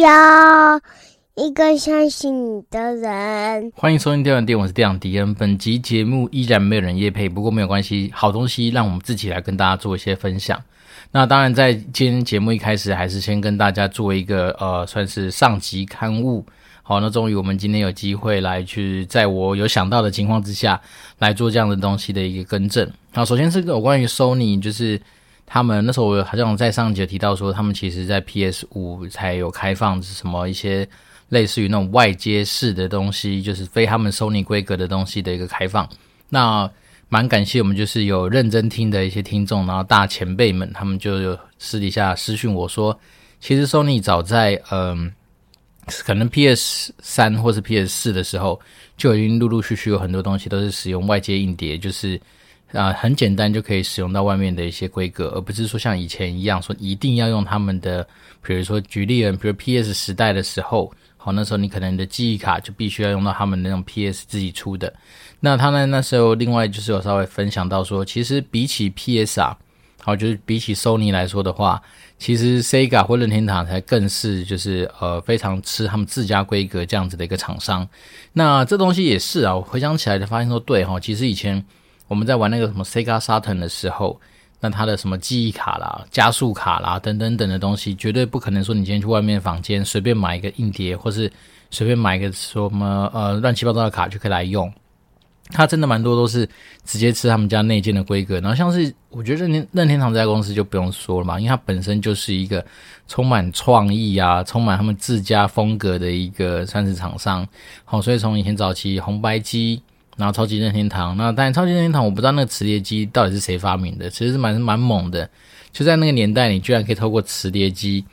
要一个相信你的人。欢迎收听电玩店，我是电玩迪恩。本集节目依然没有人夜配，不过没有关系，好东西让我们自己来跟大家做一些分享。那当然，在今天节目一开始，还是先跟大家做一个呃，算是上集刊物。好，那终于我们今天有机会来去，在我有想到的情况之下来做这样的东西的一个更正。好，首先是有关于 Sony，就是他们那时候我好像在上集提到说，他们其实在 PS 五才有开放什么一些类似于那种外接式的东西，就是非他们 Sony 规格的东西的一个开放。那蛮感谢我们就是有认真听的一些听众，然后大前辈们他们就有私底下私讯我说，其实 Sony 早在嗯。可能 PS 三或是 PS 四的时候，就已经陆陆续续有很多东西都是使用外接硬碟，就是啊、很简单就可以使用到外面的一些规格，而不是说像以前一样说一定要用他们的，比如说举例，比如 PS 时代的时候，好，那时候你可能的记忆卡就必须要用到他们那种 PS 自己出的。那他呢那时候另外就是有稍微分享到说，其实比起 PS 啊。好，就是比起 Sony 来说的话，其实 Sega 或任天堂才更是就是呃非常吃他们自家规格这样子的一个厂商。那这东西也是啊，我回想起来就发现说，对哈，其实以前我们在玩那个什么 Sega Saturn 的时候，那它的什么记忆卡啦、加速卡啦等等等的东西，绝对不可能说你今天去外面房间随便买一个硬碟，或是随便买一个什么呃乱七八糟的卡就可以来用。它真的蛮多都是直接吃他们家内建的规格，然后像是我觉得任天任天堂这家公司就不用说了嘛，因为它本身就是一个充满创意啊、充满他们自家风格的一个算是厂商。好，所以从以前早期红白机，然后超级任天堂，那当然超级任天堂我不知道那个磁碟机到底是谁发明的，其实是蛮蛮猛的，就在那个年代，你居然可以透过磁碟机。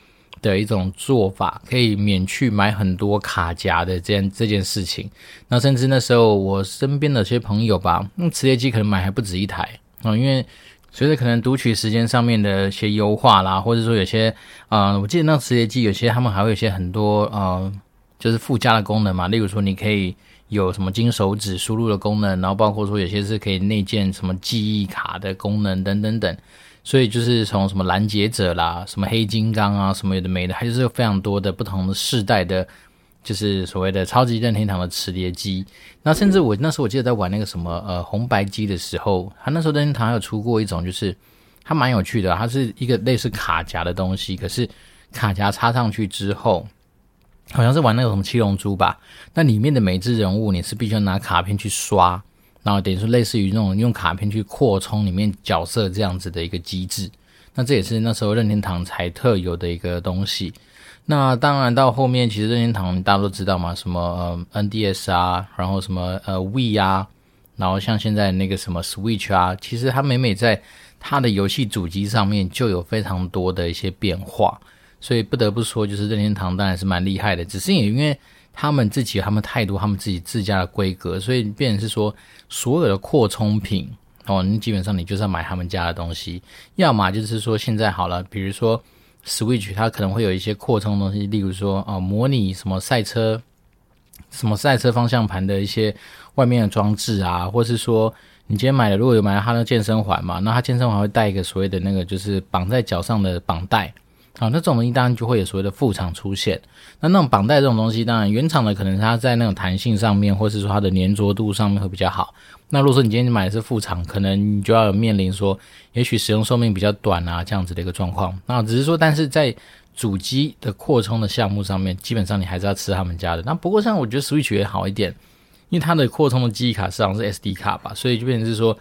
的一种做法，可以免去买很多卡夹的这样这件事情。那甚至那时候我身边的一些朋友吧，那磁碟机可能买还不止一台啊、嗯，因为随着可能读取时间上面的一些优化啦，或者说有些啊、我记得那磁碟机有些他们还会有些很多呃，就是附加的功能嘛，例如说你可以有什么金手指输入的功能，然后包括说有些是可以内建什么记忆卡的功能等等等。所以就是从什么拦截者啦，什么黑金刚啊，什么有的没的，还是有非常多的不同的世代的，就是所谓的超级任天堂的磁碟机。那甚至我那时候我记得在玩那个什么呃红白机的时候，它那时候任天堂还有出过一种，就是它蛮有趣的，它是一个类似卡夹的东西，可是卡夹插上去之后，好像是玩那个什么七龙珠吧，那里面的每只人物你是必须要拿卡片去刷。然后等于说，类似于那种用卡片去扩充里面角色这样子的一个机制，那这也是那时候任天堂才特有的一个东西。那当然到后面，其实任天堂大家都知道嘛，什么呃 NDS 啊，然后什么呃 Wii 啊，然后像现在那个什么 Switch 啊，其实它每每在它的游戏主机上面就有非常多的一些变化，所以不得不说，就是任天堂当然是蛮厉害的，只是也因为。他们自己他们太多他们自己自家的规格，所以变成是说，所有的扩充品哦，你基本上你就是要买他们家的东西，要么就是说现在好了，比如说 Switch 它可能会有一些扩充东西，例如说哦，模拟什么赛车，什么赛车方向盘的一些外面的装置啊，或是说你今天买了，如果有买了它的健身环嘛，那它健身环会带一个所谓的那个就是绑在脚上的绑带。好，那这种东西当然就会有所谓的副厂出现。那那种绑带这种东西，当然原厂的可能它在那种弹性上面，或是说它的粘着度上面会比较好。那如果说你今天买的是副厂，可能你就要面临说，也许使用寿命比较短啊这样子的一个状况。那只是说，但是在主机的扩充的项目上面，基本上你还是要吃他们家的。那不过像我觉得 Switch 也好一点，因为它的扩充的记忆卡实际上是 SD 卡吧，所以就变成是说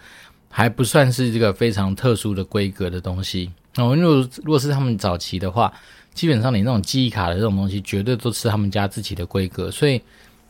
还不算是这个非常特殊的规格的东西。哦，如果如果是他们早期的话，基本上你那种记忆卡的这种东西，绝对都是他们家自己的规格，所以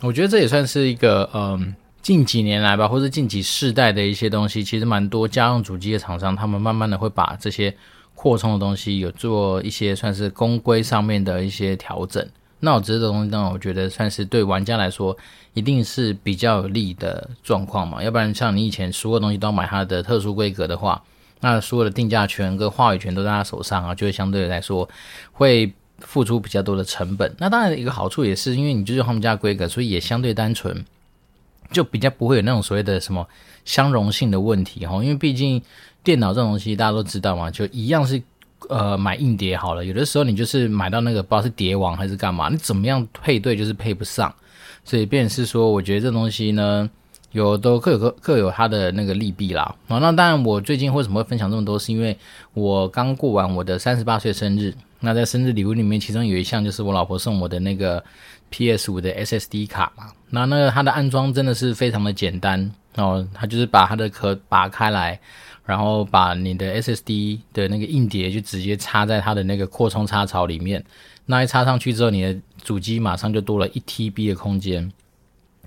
我觉得这也算是一个嗯，近几年来吧，或者近几世代的一些东西，其实蛮多家用主机的厂商，他们慢慢的会把这些扩充的东西有做一些算是公规上面的一些调整。那我觉得这东西呢，我觉得算是对玩家来说，一定是比较有利的状况嘛，要不然像你以前所有东西都要买它的特殊规格的话。那所有的定价权跟话语权都在他手上啊，就会相对来说会付出比较多的成本。那当然一个好处也是，因为你就是他们家规格，所以也相对单纯，就比较不会有那种所谓的什么相容性的问题哈。因为毕竟电脑这种东西大家都知道嘛，就一样是呃买硬碟好了，有的时候你就是买到那个不知道是碟王还是干嘛，你怎么样配对就是配不上，所以便是说，我觉得这东西呢，有都各有各各有它的那个利弊啦。好，那当然我最近为什么会分享这么多，是因为我刚过完我的三十八岁生日，那在生日礼物里面，其中有一项就是我老婆送我的那个 PS 五的 SSD 卡嘛，那那个它的安装真的是非常的简单哦，它就是把它的壳拔开来。然后把你的 SSD 的那个硬碟就直接插在它的那个扩充插槽里面，那一插上去之后，你的主机马上就多了一 TB 的空间。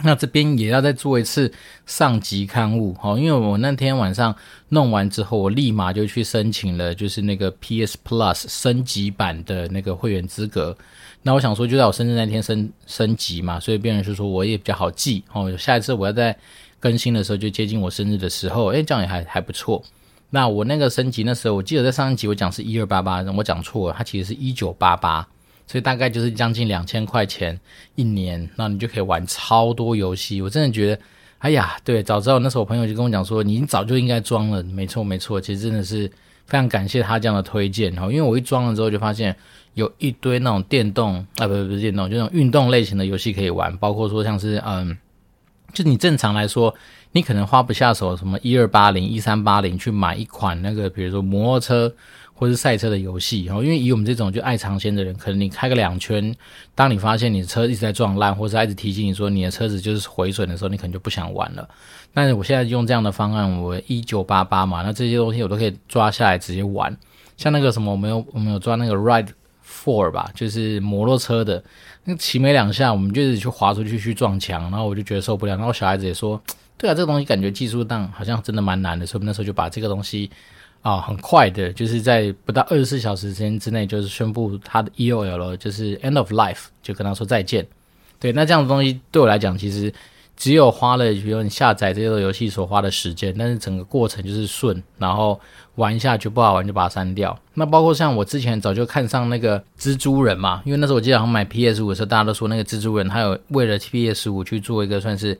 那这边也要再做一次上级刊物，哦，因为我那天晚上弄完之后，我立马就去申请了，就是那个 PS Plus 升级版的那个会员资格。那我想说，就在我生日那天升升级嘛，所以变成是说我也比较好记哦。下一次我要再更新的时候就接近我生日的时候，诶，这样也还还不错。那我那个升级那时候，我记得在上一集我讲是一二八八，我讲错了，它其实是一九八八，所以大概就是将近两千块钱一年，那你就可以玩超多游戏。我真的觉得，哎呀，对，早知道那时候我朋友就跟我讲说，你早就应该装了。没错没错，其实真的是非常感谢他这样的推荐然后，因为我一装了之后就发现有一堆那种电动啊，不不不是电动，就那种运动类型的游戏可以玩，包括说像是嗯。就你正常来说，你可能花不下手什么一二八零、一三八零去买一款那个，比如说摩托车或是赛车的游戏。然后，因为以我们这种就爱尝鲜的人，可能你开个两圈，当你发现你的车一直在撞烂，或者一直提醒你说你的车子就是毁损的时候，你可能就不想玩了。但是我现在用这样的方案，我一九八八嘛，那这些东西我都可以抓下来直接玩。像那个什么，我们有我们有抓那个 Ride Four 吧，就是摩托车的。那骑没两下，我们就是去滑出去去撞墙，然后我就觉得受不了。然后小孩子也说：“对啊，这个东西感觉技术上好像真的蛮难的。”所以那时候就把这个东西啊，很快的，就是在不到二十四小时时间之内，就是宣布它的 EOL 就是 End of Life，就跟他说再见。对，那这样的东西对我来讲，其实。只有花了，比如你下载这个游戏所花的时间，但是整个过程就是顺，然后玩一下就不好玩就把它删掉。那包括像我之前早就看上那个蜘蛛人嘛，因为那时候我记得好像买 PS 五的时候，大家都说那个蜘蛛人他有为了 PS 五去做一个算是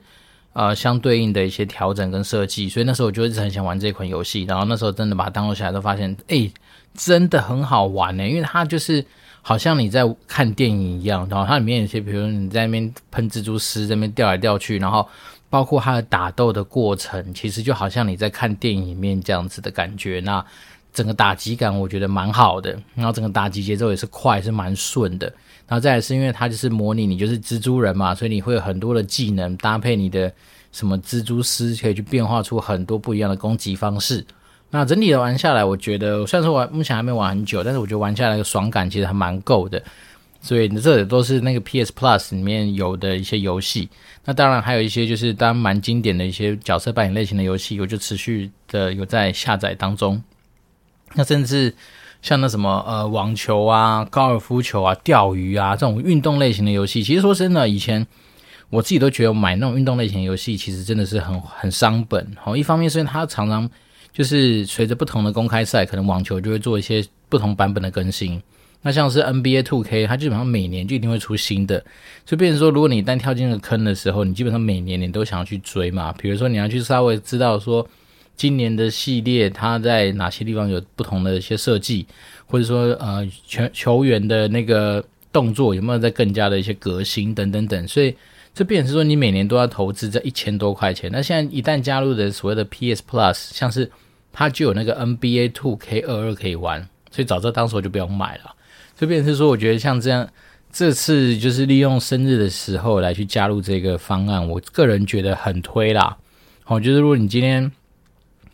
呃相对应的一些调整跟设计，所以那时候我就一直很想玩这款游戏。然后那时候真的把它 download 下来，都发现诶，真的很好玩呢，因为它就是。好像你在看电影一样，然后它里面有些，比如说你在那边喷蜘蛛丝，在那边掉来掉去，然后包括它的打斗的过程，其实就好像你在看电影里面这样子的感觉。那整个打击感我觉得蛮好的，然后整个打击节奏也是快，是蛮顺的。然后再来是因为它就是模拟你就是蜘蛛人嘛，所以你会有很多的技能搭配你的什么蜘蛛丝，可以去变化出很多不一样的攻击方式。那整体的玩下来，我觉得虽然说我目前还没玩很久，但是我觉得玩下来的爽感其实还蛮够的。所以这也都是那个 PS Plus 里面有的一些游戏。那当然还有一些就是当蛮经典的一些角色扮演类型的游戏，我就持续的有在下载当中。那甚至像那什么呃网球啊、高尔夫球啊、钓鱼啊这种运动类型的游戏，其实说真的，以前我自己都觉得买那种运动类型的游戏其实真的是很很伤本。好，一方面是因为它常常。就是随着不同的公开赛，可能网球就会做一些不同版本的更新。那像是 NBA 2K，它基本上每年就一定会出新的。就变成说，如果你一旦跳进那个坑的时候，你基本上每年你都想要去追嘛。比如说，你要去稍微知道说，今年的系列它在哪些地方有不同的一些设计，或者说呃球球员的那个动作有没有在更加的一些革新等等等。所以这变成是说，你每年都要投资这一千多块钱。那现在一旦加入的所谓的 PS Plus，像是它就有那个 NBA 2K22 可以玩，所以早知道当时我就不用买了。所以变成是说，我觉得像这样，这次就是利用生日的时候来去加入这个方案，我个人觉得很推啦。好，就是如果你今天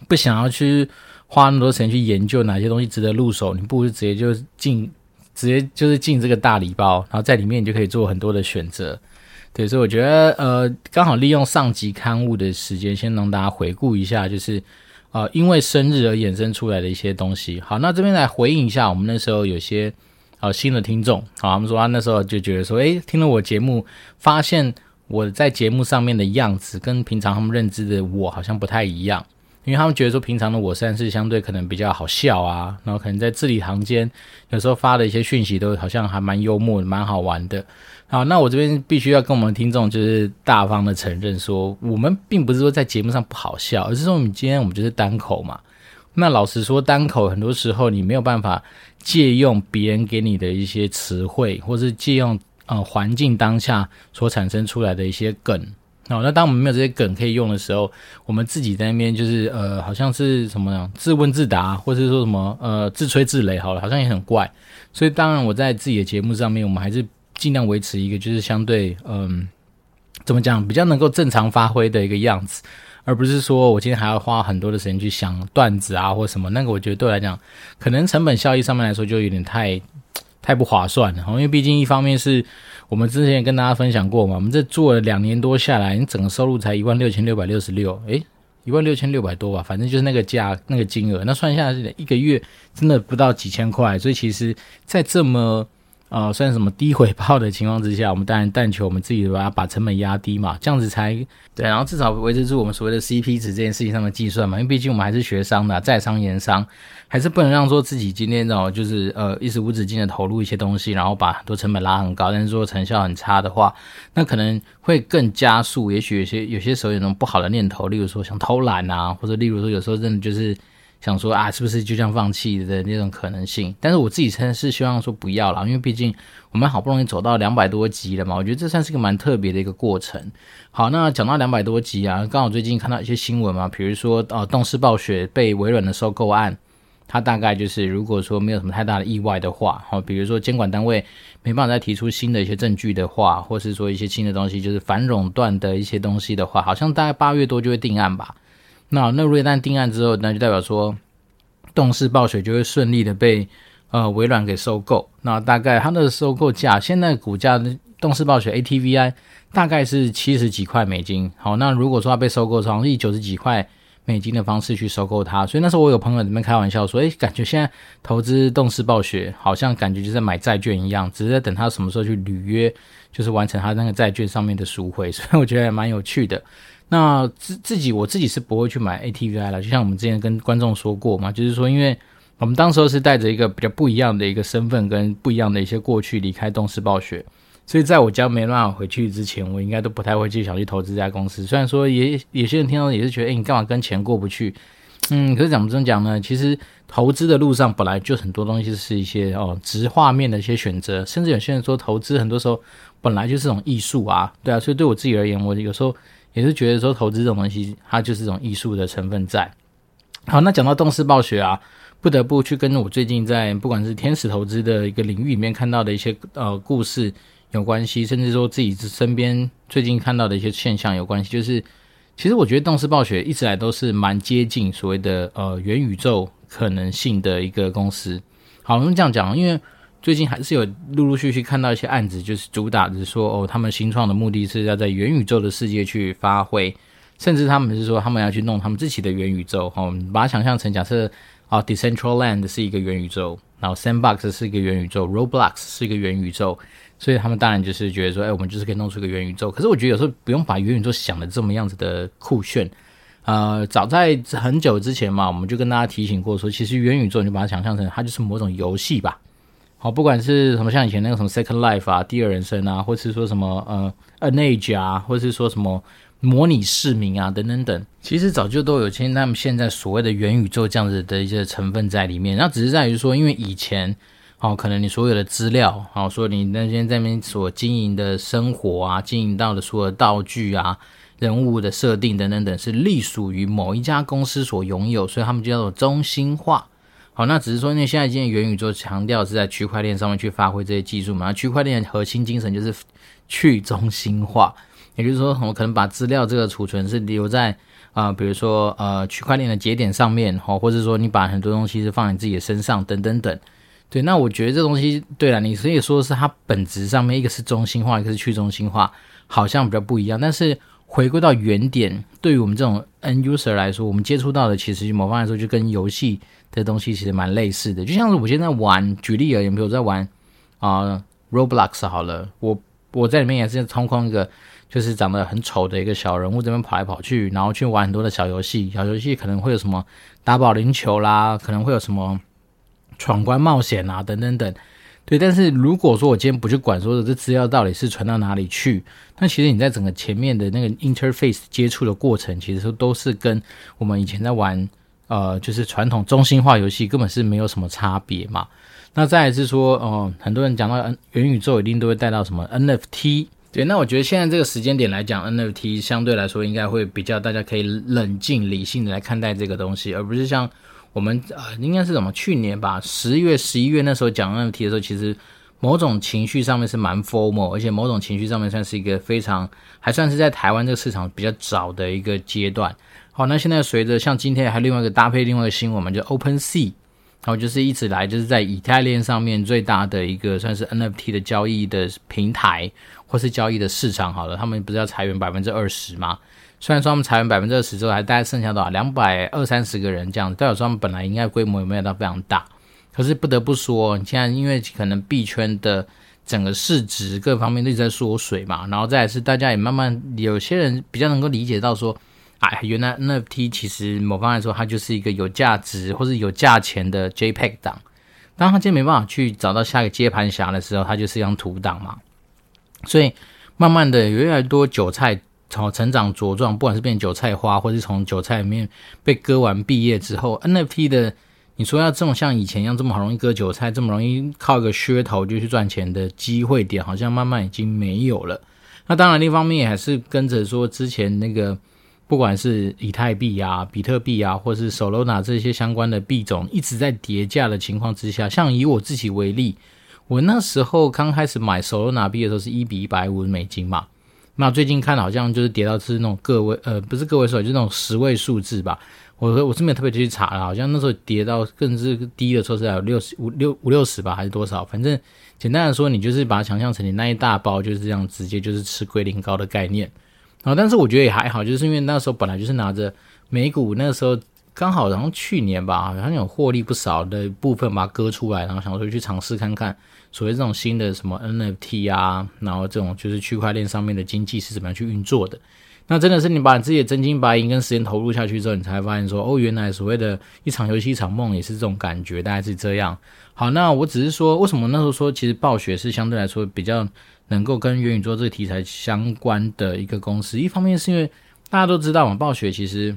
不想要去花那么多钱去研究哪些东西值得入手，你不如直接就进，直接就是进这个大礼包，然后在里面你就可以做很多的选择。对，所以我觉得呃，刚好利用上集刊物的时间，先让大家回顾一下，就是。呃，因为生日而衍生出来的一些东西。好，那这边来回应一下，我们那时候有些呃新的听众，好，他们说他那时候就觉得说，诶，听了我节目，发现我在节目上面的样子跟平常他们认知的我好像不太一样，因为他们觉得说平常的我算是相对可能比较好笑啊，然后可能在字里行间有时候发的一些讯息都好像还蛮幽默、蛮好玩的。好，那我这边必须要跟我们听众就是大方的承认说，我们并不是说在节目上不好笑，而是说我们今天我们就是单口嘛，那老实说，单口很多时候你没有办法借用别人给你的一些词汇，或是借用呃环境当下所产生出来的一些梗。哦，那当我们没有这些梗可以用的时候，我们自己在那边就是呃，好像是什么呢自问自答，或是说什么呃自吹自擂，好了，好像也很怪。所以当然我在自己的节目上面，我们还是尽量维持一个就是相对嗯，怎么讲，比较能够正常发挥的一个样子。而不是说我今天还要花很多的时间去想段子啊，或什么，那个我觉得对我来讲，可能成本效益上面来说就有点太 太不划算了。因为毕竟一方面是我们之前也跟大家分享过嘛，我们这做了两年多下来，你整个收入才一万六千六百六十六，诶，一万六千六百多吧，反正就是那个价那个金额，那算下来一个月真的不到几千块，所以其实，在这么呃，算什么低回报的情况之下，我们当然但求我们自己把它把成本压低嘛，这样子才对，然后至少维持住我们所谓的 CP 值这件事情上的计算嘛，因为毕竟我们还是学商的，在商言商，还是不能让说自己今天哦，就是呃一直无止境的投入一些东西，然后把很多成本拉很高，但是说成效很差的话，那可能会更加速，也许有些有些时候有那种不好的念头，例如说想偷懒啊，或者例如说有时候真的就是。想说啊，是不是就这样放弃的那种可能性？但是我自己真的是希望说不要啦，因为毕竟我们好不容易走到两百多集了嘛，我觉得这算是个蛮特别的一个过程。好，那讲到两百多集啊，刚好最近看到一些新闻嘛，比如说呃，动视暴雪被微软的收购案，它大概就是如果说没有什么太大的意外的话，好，比如说监管单位没办法再提出新的一些证据的话，或是说一些新的东西，就是反垄断的一些东西的话，好像大概八月多就会定案吧。那那如果一旦定案之后，那就代表说，动视暴雪就会顺利的被呃微软给收购。那大概它的收购价，现在股价动视暴雪 ATVI 大概是七十几块美金。好，那如果说它被收购，从以九十几块美金的方式去收购它，所以那时候我有朋友在那开玩笑说，诶，感觉现在投资动视暴雪，好像感觉就在买债券一样，只是在等它什么时候去履约，就是完成它那个债券上面的赎回。所以我觉得还蛮有趣的。那自自己我自己是不会去买 ATVI 了，就像我们之前跟观众说过嘛，就是说，因为我们当时候是带着一个比较不一样的一个身份跟不一样的一些过去离开动视暴雪，所以在我家没办法回去之前，我应该都不太会去想去投资这家公司。虽然说也有些人听到也是觉得，哎，你干嘛跟钱过不去？嗯，可是怎么这么讲呢？其实投资的路上本来就很多东西是一些哦，直画面的一些选择，甚至有些人说投资很多时候本来就是种艺术啊，对啊，所以对我自己而言，我有时候。也是觉得说投资这种东西，它就是一种艺术的成分在。好，那讲到动视暴雪啊，不得不去跟我最近在不管是天使投资的一个领域里面看到的一些呃故事有关系，甚至说自己身边最近看到的一些现象有关系。就是其实我觉得动视暴雪一直来都是蛮接近所谓的呃元宇宙可能性的一个公司。好，我们这样讲，因为。最近还是有陆陆续续看到一些案子，就是主打的是说，哦，他们新创的目的是要在元宇宙的世界去发挥，甚至他们是说他们要去弄他们自己的元宇宙。哈，我们把它想象成假设啊，Decentraland 是一个元宇宙，然后 Sandbox 是一个元宇宙，Roblox 是一个元宇宙，所以他们当然就是觉得说，哎，我们就是可以弄出一个元宇宙。可是我觉得有时候不用把元宇宙想的这么样子的酷炫。呃，早在很久之前嘛，我们就跟大家提醒过说，其实元宇宙你就把它想象成它就是某种游戏吧。好，不管是什么像以前那个什么 Second Life 啊，第二人生啊，或是说什么呃 An Age 啊，或是说什么模拟市民啊等等等，其实早就都有签他们现在所谓的元宇宙这样子的一些成分在里面。那只是在于说，因为以前哦，可能你所有的资料，好说你那些在那边所经营的生活啊，经营到的所有的道具啊、人物的设定等等等，是隶属于某一家公司所拥有，所以他们就叫做中心化。好，那只是说，因为现在今天元宇宙强调是在区块链上面去发挥这些技术嘛。那区块链的核心精神就是去中心化，也就是说，我可能把资料这个储存是留在啊、比如说呃区块链的节点上面，哈，或者说你把很多东西是放在你自己的身上，等等等。对，那我觉得这东西对了，你可以说是它本质上面一个是中心化，一个是去中心化，好像比较不一样。但是回归到原点，对于我们这种 end user 来说，我们接触到的其实某方面来说就跟游戏。的东西其实蛮类似的，就像是我现在玩，举例而言，比如我在玩啊、Roblox 好了，我我在里面也是操控一个就是长得很丑的一个小人物，这边跑来跑去，然后去玩很多的小游戏，小游戏可能会有什么打保龄球啦，可能会有什么闯关冒险啊等等等，对。但是如果说我今天不去管说的这资料到底是传到哪里去，那其实你在整个前面的那个 interface 接触的过程，其实都是跟我们以前在玩。呃，就是传统中心化游戏根本是没有什么差别嘛。那再来是说，哦、很多人讲到元宇宙一定都会带到什么 NFT。对，那我觉得现在这个时间点来讲，NFT 相对来说应该会比较大家可以冷静理性的来看待这个东西，而不是像我们呃，应该是什么去年吧，十月、十一月那时候讲 NFT 的时候，其实某种情绪上面是蛮 FOMO，而且某种情绪上面算是一个非常还算是在台湾这个市场比较早的一个阶段。好，那现在随着像今天还有另外一个搭配另外一个新闻嘛，就 OpenSea。然后就是一直来就是在以太链上面最大的一个算是 NFT 的交易的平台，或是交易的市场。好了，他们不是要裁员百分之二十吗？虽然说他们裁员百分之二十之后，还大概剩下多少两百二三十个人这样，代表说他们本来应该规模也没有到非常大。可是不得不说，你现在因为可能币圈的整个市值各方面都一直在缩水嘛，然后再来是大家也慢慢有些人比较能够理解到说。哎，原来 NFT 其实某方面来说，它就是一个有价值或是有价钱的 JPEG 档。当他今天没办法去找到下一个接盘侠的时候，它就是一张图档嘛。所以慢慢的，越来越多韭菜从成长茁壮，不管是变韭菜花，或是从韭菜里面被割完毕业之后，NFT 的你说要这种像以前一样这么好容易割韭菜，这么容易靠一个噱头就去赚钱的机会点，好像慢慢已经没有了。那当然，另一方面也还是跟着说之前那个。不管是以太币啊、比特币啊，或是 Solana 这些相关的币种一直在跌价的情况之下，像以我自己为例，我那时候刚开始买 Solana 币的时候是一比一百五美金嘛，那最近看好像就是跌到是那种个位，呃，不是个位数，就是那种十位数字吧。我我是没有特别去查了，好像那时候跌到更是低的时候是有六十五六五六十吧，还是多少？反正简单的说，你就是把它想象成你那一大包就是这样，直接就是吃龟苓膏的概念。然后，但是我觉得也还好，就是因为那时候本来就是拿着美股，那时候刚好，然后去年吧，好像有获利不少的部分把它割出来，然后想说去尝试看看所谓这种新的什么 NFT 啊，然后这种就是区块链上面的经济是怎么样去运作的。那真的是你把你自己的真金白银跟时间投入下去之后，你才发现说，哦，原来所谓的一场游戏一场梦也是这种感觉，大概是这样。好，那我只是说，为什么那时候说其实暴雪是相对来说比较。能够跟元宇宙这个题材相关的一个公司，一方面是因为大家都知道嘛，暴雪其实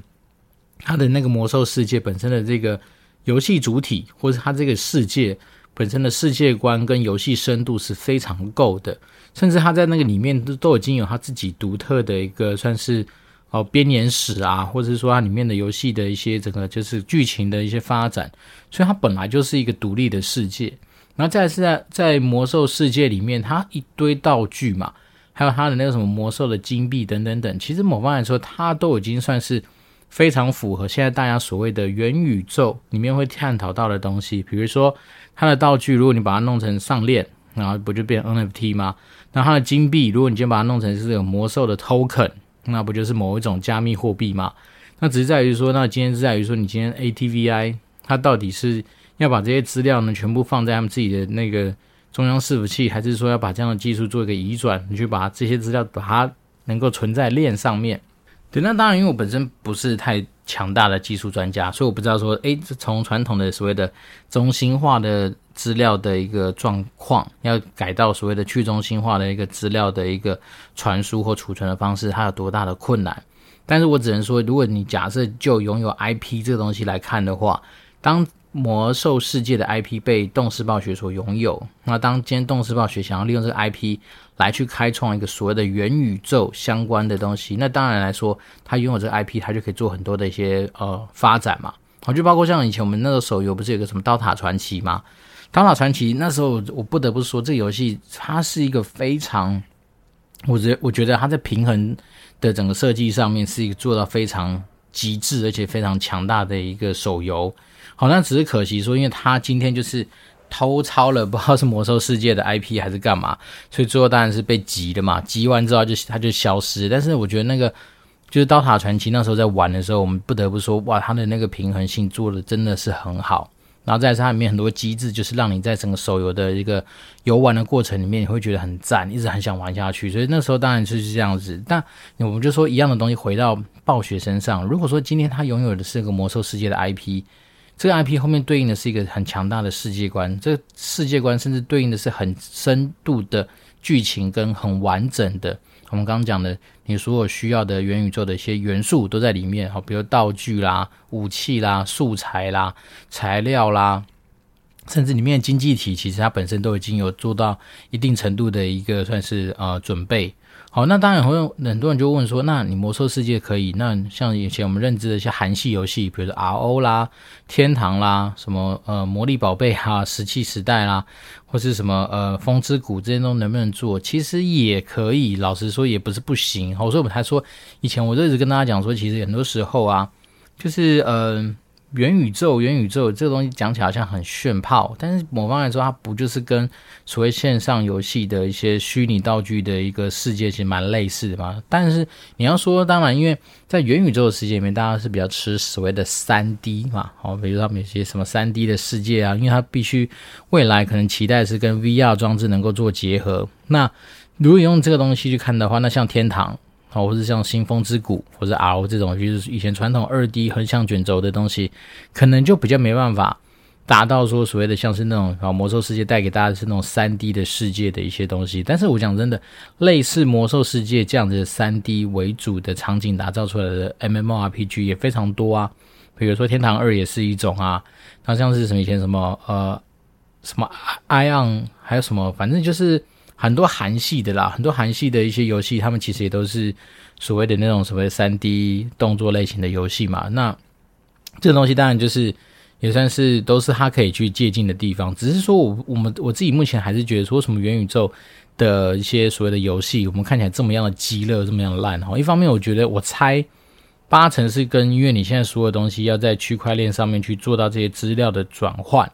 它的那个魔兽世界本身的这个游戏主体，或是它这个世界本身的世界观跟游戏深度是非常够的，甚至它在那个里面都都已经有它自己独特的一个算是哦编年史啊，或者是说它里面的游戏的一些整个就是剧情的一些发展，所以它本来就是一个独立的世界。然后再是在在魔兽世界里面，它一堆道具嘛，还有它的那个什么魔兽的金币等等等，其实某方来说，它都已经算是非常符合现在大家所谓的元宇宙里面会探讨到的东西。比如说它的道具，如果你把它弄成上链，然后不就变 NFT 吗？那它的金币，如果你今天把它弄成是这个魔兽的 token，那不就是某一种加密货币吗？那只是在于说，那今天是在于说，你今天 ATVI 它到底是。要把这些资料呢全部放在他们自己的那个中央伺服器，还是说要把这样的技术做一个移转，你去把这些资料把它能够存在链上面？对，那当然，因为我本身不是太强大的技术专家，所以我不知道说，诶，从传统的所谓的中心化的资料的一个状况，要改到所谓的去中心化的一个资料的一个传输或储存的方式，它有多大的困难？但是我只能说，如果你假设就拥有 IP 这个东西来看的话，当魔兽世界的 IP 被动视暴雪所拥有，那当今天动视暴雪想要利用这个 IP 来去开创一个所谓的元宇宙相关的东西，那当然来说，他拥有这个 IP，他就可以做很多的一些呃发展嘛。好，就包括像以前我们那个手游不是有个什么《刀塔传奇》吗？《刀塔传奇》那时候我不得不说，这个游戏它是一个非常，我觉我觉得它在平衡的整个设计上面是一个做到非常极致而且非常强大的一个手游。好，那只是可惜说，因为他今天就是偷抄了，不知道是魔兽世界的 IP 还是干嘛，所以最后当然是被急的嘛。急完之后就他就消失。但是我觉得那个就是《刀塔传奇》那时候在玩的时候，我们不得不说，哇，它的那个平衡性做的真的是很好。然后再是它里面很多机制，就是让你在整个手游的一个游玩的过程里面，你会觉得很赞，一直很想玩下去。所以那时候当然就是这样子。但我们就说一样的东西回到暴雪身上，如果说今天他拥有的是个魔兽世界的 IP。这个 IP 后面对应的是一个很强大的世界观，这个世界观甚至对应的是很深度的剧情跟很完整的我们刚刚讲的，你所有需要的元宇宙的一些元素都在里面，好，比如道具啦、武器啦、素材啦、材料啦，甚至里面经济体，其实它本身都已经有做到一定程度的一个算是呃准备。好，那当然会有很多人就问说，那你魔兽世界可以？那像以前我们认知的一些韩系游戏，比如说 RO 啦、天堂啦、什么呃魔力宝贝哈、石器时代啦，或是什么呃风之谷这些都能不能做？其实也可以，老实说也不是不行。好，所以我们才说，以前我就一直跟大家讲说，其实很多时候啊，就是呃。元宇宙，元宇宙这个东西讲起来好像很炫炮，但是某方来说，它不就是跟所谓线上游戏的一些虚拟道具的一个世界其实蛮类似的嘛？但是你要说，当然，因为在元宇宙的世界里面，大家是比较吃所谓的三 D 嘛，好，比如他们有些什么三 D 的世界啊，因为它必须未来可能期待是跟 VR 装置能够做结合。那如果用这个东西去看的话，那像天堂。好，或是像新风之谷，或者 RO 这种，就是以前传统二 D 横向卷轴的东西，可能就比较没办法达到说所谓的像是那种啊魔兽世界带给大家的是那种三 D 的世界的一些东西。但是我讲真的，类似魔兽世界这样子的三 D 为主的场景打造出来的 MMORPG 也非常多啊。比如说天堂二也是一种啊，那像是什么以前什么呃什么 ION，还有什么，反正就是。很多韩系的啦，很多韩系的一些游戏，他们其实也都是所谓的那种所谓三 D 动作类型的游戏嘛。那这个东西当然就是也算是都是他可以去借鉴的地方。只是说我我们我自己目前还是觉得说什么元宇宙的一些所谓的游戏，我们看起来这么样的鸡肋，这么样的烂哈。一方面，我觉得我猜八成是跟因为你现在所有东西要在区块链上面去做到这些资料的转换，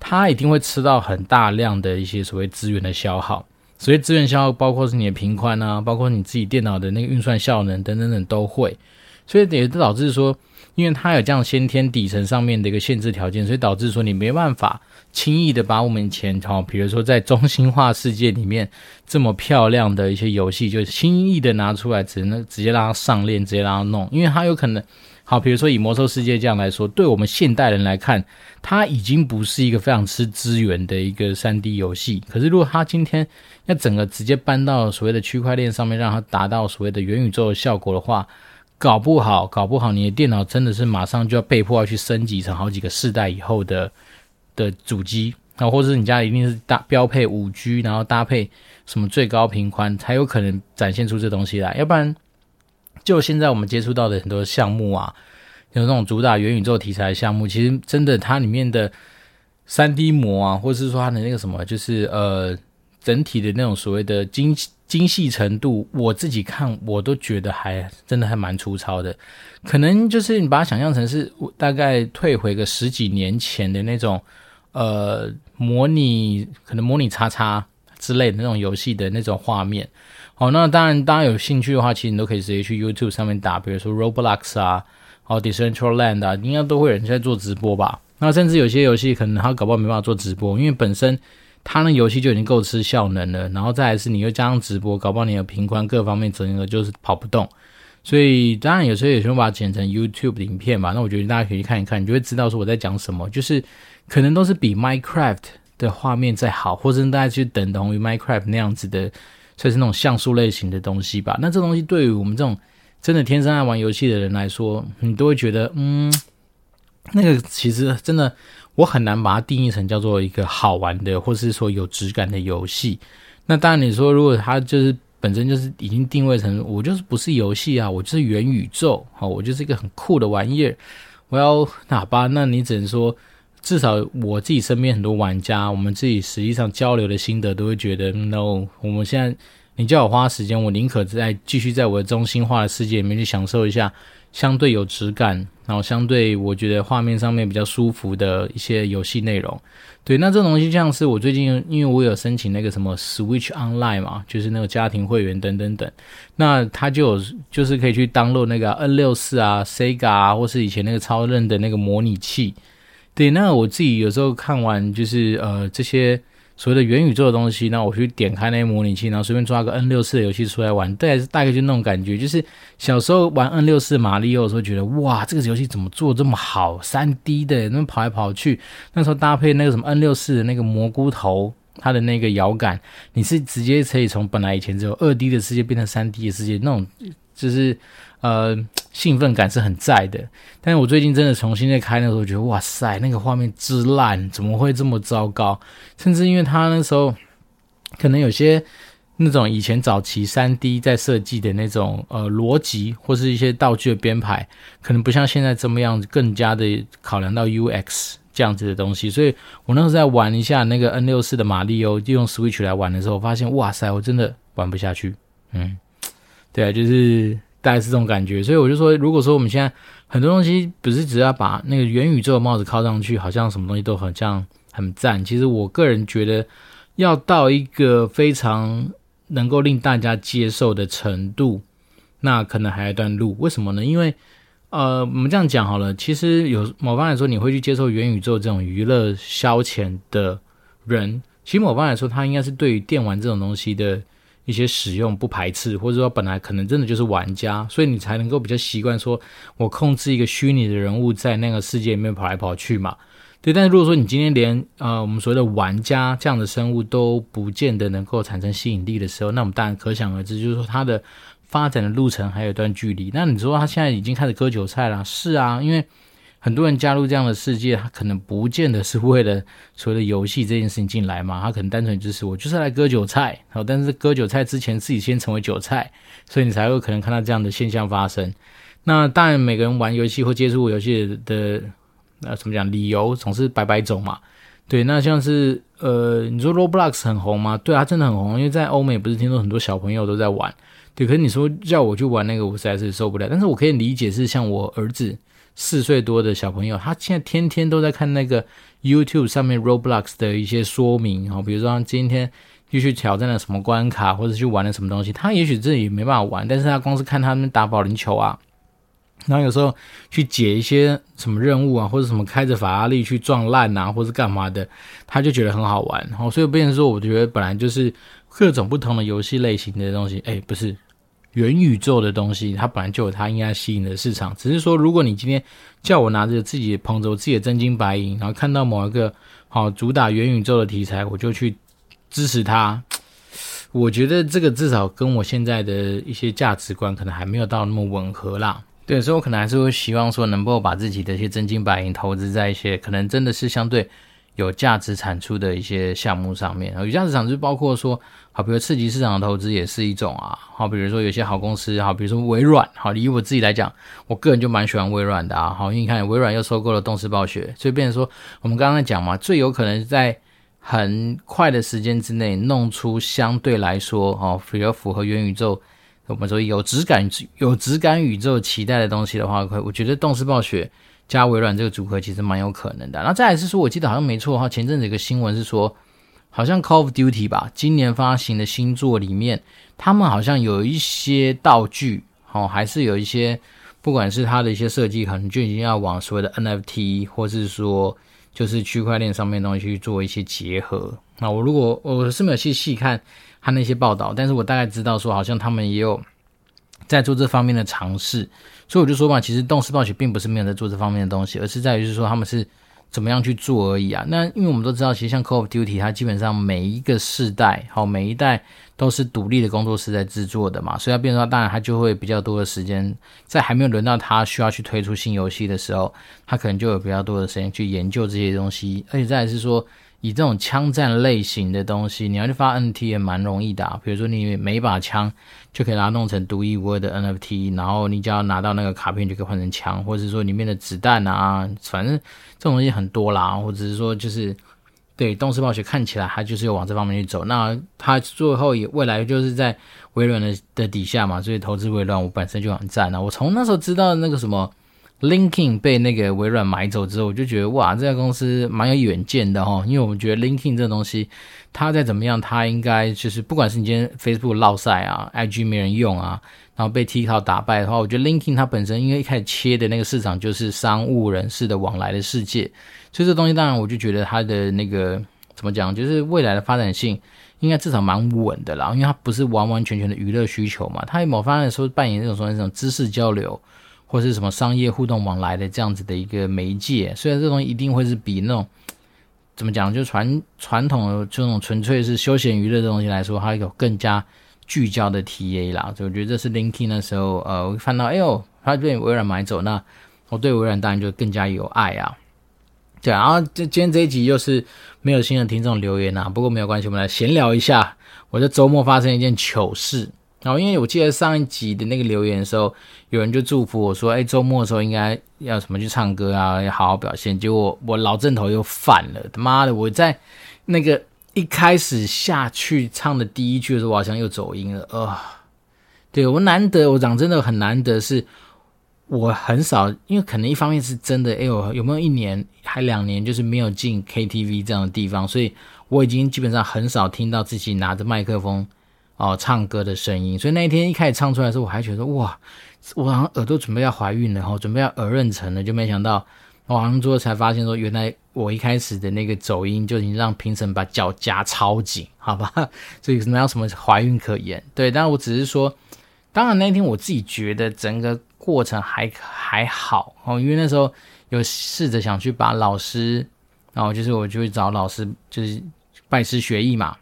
它一定会吃到很大量的一些所谓资源的消耗。所以资源消耗包括是你的频宽啊，包括你自己电脑的那个运算效能等等等都会，所以也就导致说，因为它有这样先天底层上面的一个限制条件，所以导致说你没办法轻易的把我们以前哈，比如说在中心化世界里面这么漂亮的一些游戏，就轻易的拿出来，只能直接让它上链，直接让它弄，因为它有可能。好，比如说以魔兽世界这样来说，对我们现代人来看，它已经不是一个非常吃资源的一个三 D 游戏。可是，如果它今天要整个直接搬到所谓的区块链上面，让它达到所谓的元宇宙的效果的话，搞不好，搞不好你的电脑真的是马上就要被迫要去升级成好几个世代以后的的主机，啊，或者是你家一定是搭标配五 G，然后搭配什么最高频宽，才有可能展现出这东西来，要不然。就现在我们接触到的很多项目啊，有那种主打元宇宙题材的项目，其实真的它里面的三 D 模啊，或者是说它的那个什么，就是呃整体的那种所谓的精精细程度，我自己看我都觉得还真的还蛮粗糙的。可能就是你把它想象成是大概退回个十几年前的那种呃模拟，可能模拟叉叉之类的那种游戏的那种画面。好，那当然，大家有兴趣的话，其实你都可以直接去 YouTube 上面打，比如说 Roblox 啊，哦，Decentraland 啊，应该都会有人在做直播吧。那甚至有些游戏可能它搞不好没办法做直播，因为本身它那游戏就已经够吃效能了，然后再来是你又加上直播，搞不好你的频宽各方面整个就是跑不动。所以当然有时候有些人把它剪成 YouTube 影片吧，那我觉得大家可以去看一看，你就会知道说我在讲什么，就是可能都是比 Minecraft 的画面再好，或者大家去等同于 Minecraft 那样子的。所以是那种像素类型的东西吧。那这东西对于我们这种真的天生爱玩游戏的人来说，你都会觉得，嗯，那个其实真的我很难把它定义成叫做一个好玩的，或是说有质感的游戏。那当然，你说如果它就是本身就是已经定位成我就是不是游戏啊，我就是元宇宙，好，我就是一个很酷的玩意儿。我要哪吧？那你只能说。至少我自己身边很多玩家，我们自己实际上交流的心得，都会觉得，no，我们现在你叫我花时间，我宁可在继续在我的中心化的世界里面去享受一下相对有质感，然后相对我觉得画面上面比较舒服的一些游戏内容。对，那这种东西像是我最近，因为我有申请那个什么 Switch Online 嘛，就是那个家庭会员等等等，那它就有就是可以去 download 那个 N64 啊、Sega 啊，或是以前那个超任的那个模拟器。对，那我自己有时候看完就是呃这些所谓的元宇宙的东西，那我去点开那些模拟器，然后随便抓个 N 六四的游戏出来玩，大概大概就那种感觉，就是小时候玩 N 六四马里奥的时候，觉得哇，这个游戏怎么做这么好，三 D 的，那么跑来跑去，那时候搭配那个什么 N 六四的那个蘑菇头，它的那个摇杆，你是直接可以从本来以前只有二 D 的世界变成三 D 的世界，那种就是呃兴奋感是很在的。但是我最近真的重新在开那时候，觉得哇塞，那个画面之烂，怎么会这么糟糕？甚至因为它那时候可能有些。那种以前早期三 D 在设计的那种呃逻辑或是一些道具的编排，可能不像现在这么样子更加的考量到 UX 这样子的东西。所以我那时候在玩一下那个 N 六四的马里欧，就用 Switch 来玩的时候，发现哇塞，我真的玩不下去。嗯，对啊，就是大概是这种感觉。所以我就说，如果说我们现在很多东西不是只要把那个元宇宙的帽子套上去，好像什么东西都很像很赞。其实我个人觉得，要到一个非常能够令大家接受的程度，那可能还有一段路。为什么呢？因为，呃，我们这样讲好了，其实有某方来说，你会去接受元宇宙这种娱乐消遣的人，其实某方来说，他应该是对于电玩这种东西的一些使用不排斥，或者说本来可能真的就是玩家，所以你才能够比较习惯说，我控制一个虚拟的人物在那个世界里面跑来跑去嘛。对，但是如果说你今天连呃我们所谓的玩家这样的生物都不见得能够产生吸引力的时候，那我们当然可想而知，就是说它的发展的路程还有一段距离。那你说它现在已经开始割韭菜了？是啊，因为很多人加入这样的世界，他可能不见得是为了所谓的游戏这件事情进来嘛，他可能单纯就是我就是来割韭菜。好，但是割韭菜之前自己先成为韭菜，所以你才会可能看到这样的现象发生。那当然，每个人玩游戏或接触游戏的。那怎么讲？理由总是百百种嘛。对，那像是呃，你说 Roblox 很红吗？对啊，真的很红，因为在欧美不是听说很多小朋友都在玩。对，可是你说叫我去玩那个，我实在是受不了。但是我可以理解，是像我儿子四岁多的小朋友，他现在天天都在看那个 YouTube 上面 Roblox 的一些说明哦，比如说他今天又去挑战了什么关卡，或者去玩了什么东西，他也许自己没办法玩，但是他光是看他们打保龄球啊。然后有时候去解一些什么任务啊，或者什么开着法拉利去撞烂啊，或者干嘛的，他就觉得很好玩。然后所以变成说，我觉得本来就是各种不同的游戏类型的东西，哎，不是元宇宙的东西，它本来就有它应该吸引的市场。只是说，如果你今天叫我拿着自己捧着我自己的真金白银，然后看到某一个好主打元宇宙的题材，我就去支持它。我觉得这个至少跟我现在的一些价值观可能还没有到那么吻合啦。对，所以我可能还是会希望说，能够把自己的一些真金白银投资在一些可能真的是相对有价值产出的一些项目上面。有价值产出包括说，好，比如刺激市场的投资也是一种啊。好，比如说有些好公司，好，比如说微软，好，以我自己来讲，我个人就蛮喜欢微软的啊。好，因为你看微软又收购了动视暴雪，所以变成说，我们刚刚讲嘛，最有可能在很快的时间之内弄出相对来说，哦，比较符合元宇宙。我们说有质感、有质感宇宙期待的东西的话，我觉得动视暴雪加微软这个组合其实蛮有可能的。然后再来是说，我记得好像没错的话，前阵子有个新闻是说，好像 Call of Duty 吧，今年发行的新作里面，他们好像有一些道具，哦，还是有一些，不管是它的一些设计，可能就已经要往所谓的 NFT，或是说就是区块链上面的东西去做一些结合。那我如果我是没有细细看。他那些报道，但是我大概知道说，好像他们也有在做这方面的尝试，所以我就说嘛，其实动视暴雪并不是没有在做这方面的东西，而是在于是说他们是怎么样去做而已啊。那因为我们都知道，其实像 Call of Duty，它基本上每一个世代，好，每一代都是独立的工作室在制作的嘛，所以要变成说，当然它就会比较多的时间，在还没有轮到它需要去推出新游戏的时候，它可能就有比较多的时间去研究这些东西，而且再来是说。以这种枪战类型的东西，你要去发 NFT 也蛮容易的啊。比如说，你每把枪就可以把它弄成独一无二的 NFT，然后你只要拿到那个卡片就可以换成枪，或者是说里面的子弹啊，反正这种东西很多啦。或者是说，就是对动视暴雪看起来它就是有往这方面去走。那它最后也未来就是在微软的的底下嘛，所以投资微软我本身就很赞啊。我从那时候知道那个什么。Linkin 被那个微软买走之后，我就觉得哇，这家公司蛮有远见的哈。因为我们觉得 linkin 这个东西，它再怎么样，它应该就是不管是你今天 Facebook 落赛啊，IG 没人用啊，然后被 TikTok 打败的话，我觉得 linkin 它本身因为一开始切的那个市场就是商务人士的往来的世界，所以这东西当然我就觉得它的那个怎么讲，就是未来的发展性应该至少蛮稳的啦，因为它不是完完全全的娱乐需求嘛，它某方面说扮演这种说这种知识交流。或是什么商业互动往来的这样子的一个媒介，虽然这东西一定会是比那种怎么讲，就传传统的这种纯粹是休闲娱乐的东西来说，它有更加聚焦的 TA 啦。所以我觉得这是 Linky 那时候，呃，我看到，哎呦，他被微软买走，那我对微软当然就更加有爱啊。对，然后这今天这一集又是没有新的听众留言啊，不过没有关系，我们来闲聊一下。我在周末发生一件糗事，然后因为我记得上一集的那个留言的时候，有人就祝福我说，哎，周末的时候应该要什么去唱歌啊，要好好表现。结果我老阵头又犯了，他妈的，我在那个一开始下去唱的第一句的时候，我好像又走音了，啊、对，我难得，我讲真的很难得是。我很少，因为可能一方面是真的，哎呦，有没有一年还两年，就是没有进 KTV 这样的地方，所以我已经基本上很少听到自己拿着麦克风哦唱歌的声音。所以那一天一开始唱出来的时候，我还觉得哇，我好像耳朵准备要怀孕了，哈，准备要耳妊娠了，就没想到我好像最后才发现说，原来我一开始的那个走音就已经让评审把脚夹超紧，好吧？所以没有什么怀孕可言。对，但我只是说，当然那一天我自己觉得整个。过程还还好哦，因为那时候有试着想去把老师，然后就是我就会找老师，就是拜师学艺嘛。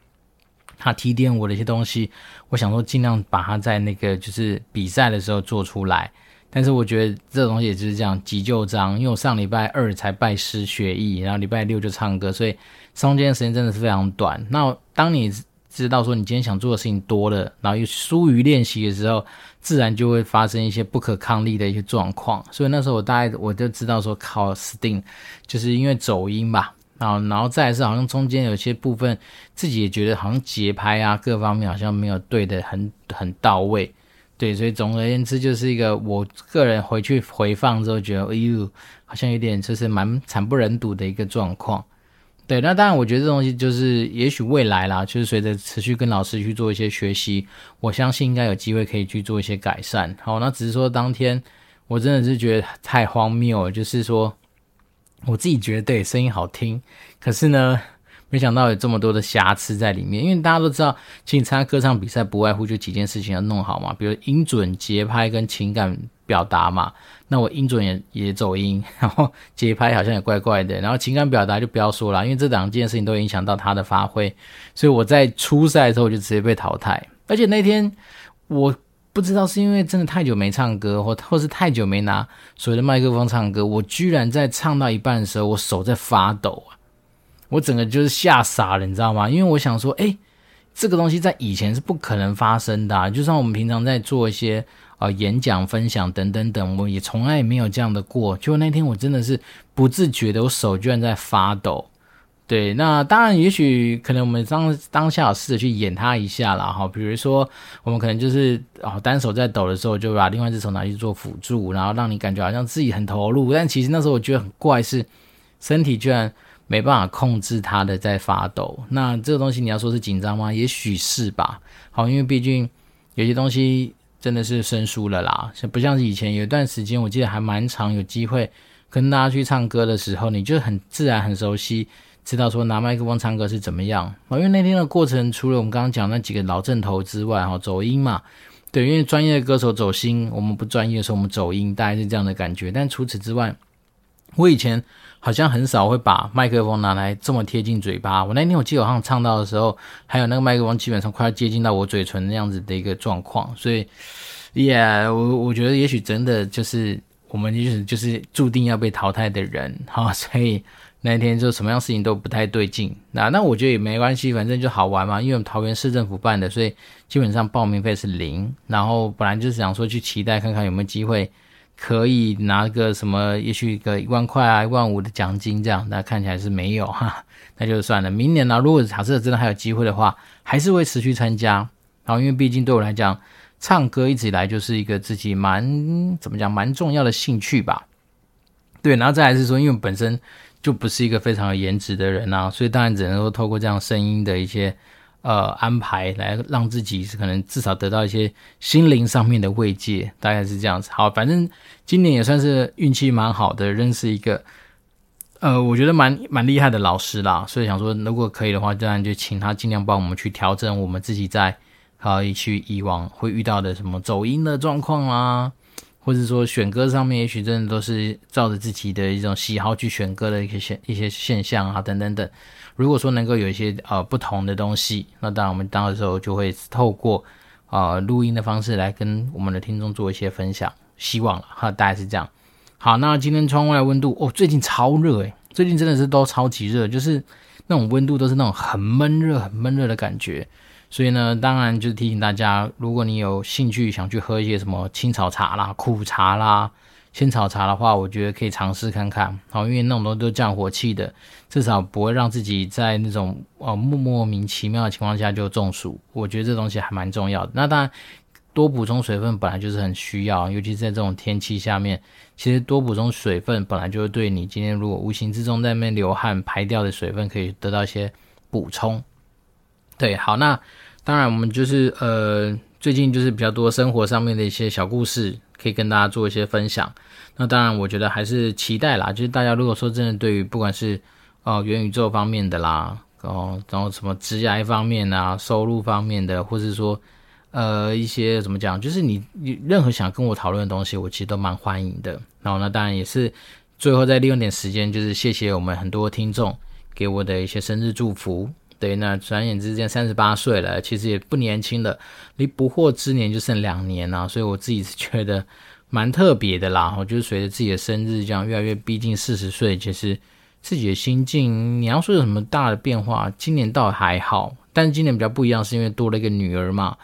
他提点我的一些东西，我想说尽量把它在那个就是比赛的时候做出来。但是我觉得这东西也就是这样急就章，因为我上礼拜二才拜师学艺，然后礼拜六就唱歌，所以中间的时间真的是非常短。那当你知道说你今天想做的事情多了，然后又疏于练习的时候，自然就会发生一些不可抗力的一些状况。所以那时候我大概我就知道说靠死定，就是因为走音吧。然后然后再是好像中间有些部分自己也觉得好像节拍啊各方面好像没有对的很很到位。对，所以总而言之就是一个我个人回去回放之后觉得哎呦好像有点就是蛮惨不忍睹的一个状况。对，那当然，我觉得这东西就是，也许未来啦，就是随着持续跟老师去做一些学习，我相信应该有机会可以去做一些改善。好，那只是说当天我真的是觉得太荒谬了，就是说我自己觉得对声音好听，可是呢，没想到有这么多的瑕疵在里面。因为大家都知道，其实参加歌唱比赛不外乎就几件事情要弄好嘛，比如音准、节拍跟情感表达嘛。那我音准也也走音，然后节拍好像也怪怪的，然后情感表达就不要说了，因为这两件事情都影响到他的发挥，所以我在初赛的时候我就直接被淘汰。而且那天我不知道是因为真的太久没唱歌，或或是太久没拿所谓的麦克风唱歌，我居然在唱到一半的时候，我手在发抖啊！我整个就是吓傻了，你知道吗？因为我想说，诶，这个东西在以前是不可能发生的，就像我们平常在做一些。啊、呃，演讲、分享等等等，我也从来也没有这样的过。就那天，我真的是不自觉的，我手居然在发抖。对，那当然，也许可能我们当当下有试着去演它一下啦。哈。比如说，我们可能就是哦，单手在抖的时候，就把另外一只手拿去做辅助，然后让你感觉好像自己很投入。但其实那时候我觉得很怪，是身体居然没办法控制它的在发抖。那这个东西你要说是紧张吗？也许是吧。好，因为毕竟有些东西。真的是生疏了啦，不像以前有一段时间，我记得还蛮长，有机会跟大家去唱歌的时候，你就很自然、很熟悉，知道说拿麦克风唱歌是怎么样。因为那天的过程，除了我们刚刚讲那几个老正头之外，哈，走音嘛，对，因为专业的歌手走心，我们不专业的时候我们走音，大概是这样的感觉。但除此之外，我以前。好像很少会把麦克风拿来这么贴近嘴巴。我那天我记得我好像唱到的时候，还有那个麦克风基本上快要接近到我嘴唇那样子的一个状况。所以，Yeah，我我觉得也许真的就是我们就是就是注定要被淘汰的人哈。所以那天就什么样事情都不太对劲。那那我觉得也没关系，反正就好玩嘛。因为我们桃园市政府办的，所以基本上报名费是零。然后本来就是想说去期待看看有没有机会。可以拿个什么，也许一个一万块啊、一万五的奖金这样，那看起来是没有哈，那就算了。明年呢，如果假设真的还有机会的话，还是会持续参加。然后，因为毕竟对我来讲，唱歌一直以来就是一个自己蛮怎么讲蛮重要的兴趣吧。对，然后再来是说，因为本身就不是一个非常有颜值的人啊，所以当然只能够透过这样声音的一些。呃，安排来让自己是可能至少得到一些心灵上面的慰藉，大概是这样子。好，反正今年也算是运气蛮好的，认识一个呃，我觉得蛮蛮厉害的老师啦。所以想说，如果可以的话，当然就请他尽量帮我们去调整我们自己在可以去以往会遇到的什么走音的状况啦，或者说选歌上面，也许真的都是照着自己的一种喜好去选歌的一些现一些现象啊，等等等。如果说能够有一些呃不同的东西，那当然我们到时候就会透过呃录音的方式来跟我们的听众做一些分享，希望了哈，大概是这样。好，那今天窗外温度哦，最近超热诶，最近真的是都超级热，就是那种温度都是那种很闷热、很闷热的感觉。所以呢，当然就是提醒大家，如果你有兴趣想去喝一些什么青草茶啦、苦茶啦、仙草茶的话，我觉得可以尝试看看。好，因为那种东西都降火气的，至少不会让自己在那种呃莫莫名其妙的情况下就中暑。我觉得这东西还蛮重要的。那当然，多补充水分本来就是很需要，尤其是在这种天气下面，其实多补充水分本来就会对你今天如果无形之中在那边流汗排掉的水分可以得到一些补充。对，好，那当然我们就是呃，最近就是比较多生活上面的一些小故事，可以跟大家做一些分享。那当然，我觉得还是期待啦，就是大家如果说真的对于不管是哦、元宇宙方面的啦，哦然后什么职业方面啊、收入方面的，或是说呃一些怎么讲，就是你你任何想跟我讨论的东西，我其实都蛮欢迎的。然后呢，当然也是最后再利用点时间，就是谢谢我们很多听众给我的一些生日祝福。对，那转眼之间三十八岁了，其实也不年轻了，离不惑之年就剩两年了，所以我自己是觉得蛮特别的啦。我就是随着自己的生日这样越来越逼近四十岁，其实自己的心境，你要说有什么大的变化，今年倒还好，但是今年比较不一样，是因为多了一个女儿嘛，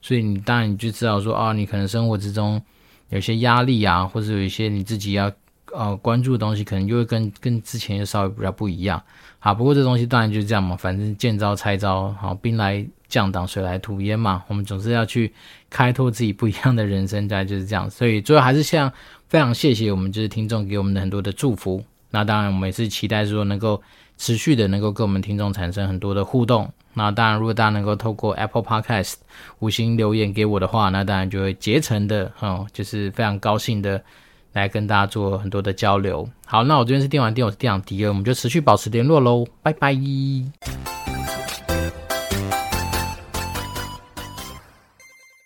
所以你当然你就知道说啊，你可能生活之中有些压力啊，或者有一些你自己要。呃，关注的东西可能就会跟跟之前又稍微比较不一样。好，不过这东西当然就是这样嘛，反正见招拆招，好，兵来将挡，水来土掩嘛。我们总是要去开拓自己不一样的人生，大概就是这样。所以最后还是像非常谢谢我们就是听众给我们的很多的祝福。那当然我们也是期待说能够持续的能够跟我们听众产生很多的互动。那当然如果大家能够透过 Apple Podcast 五星留言给我的话，那当然就会竭诚的，哦，就是非常高兴的。来跟大家做很多的交流。好，那我这边是电玩店，我是店长迪恩，我们就持续保持联络喽，拜拜。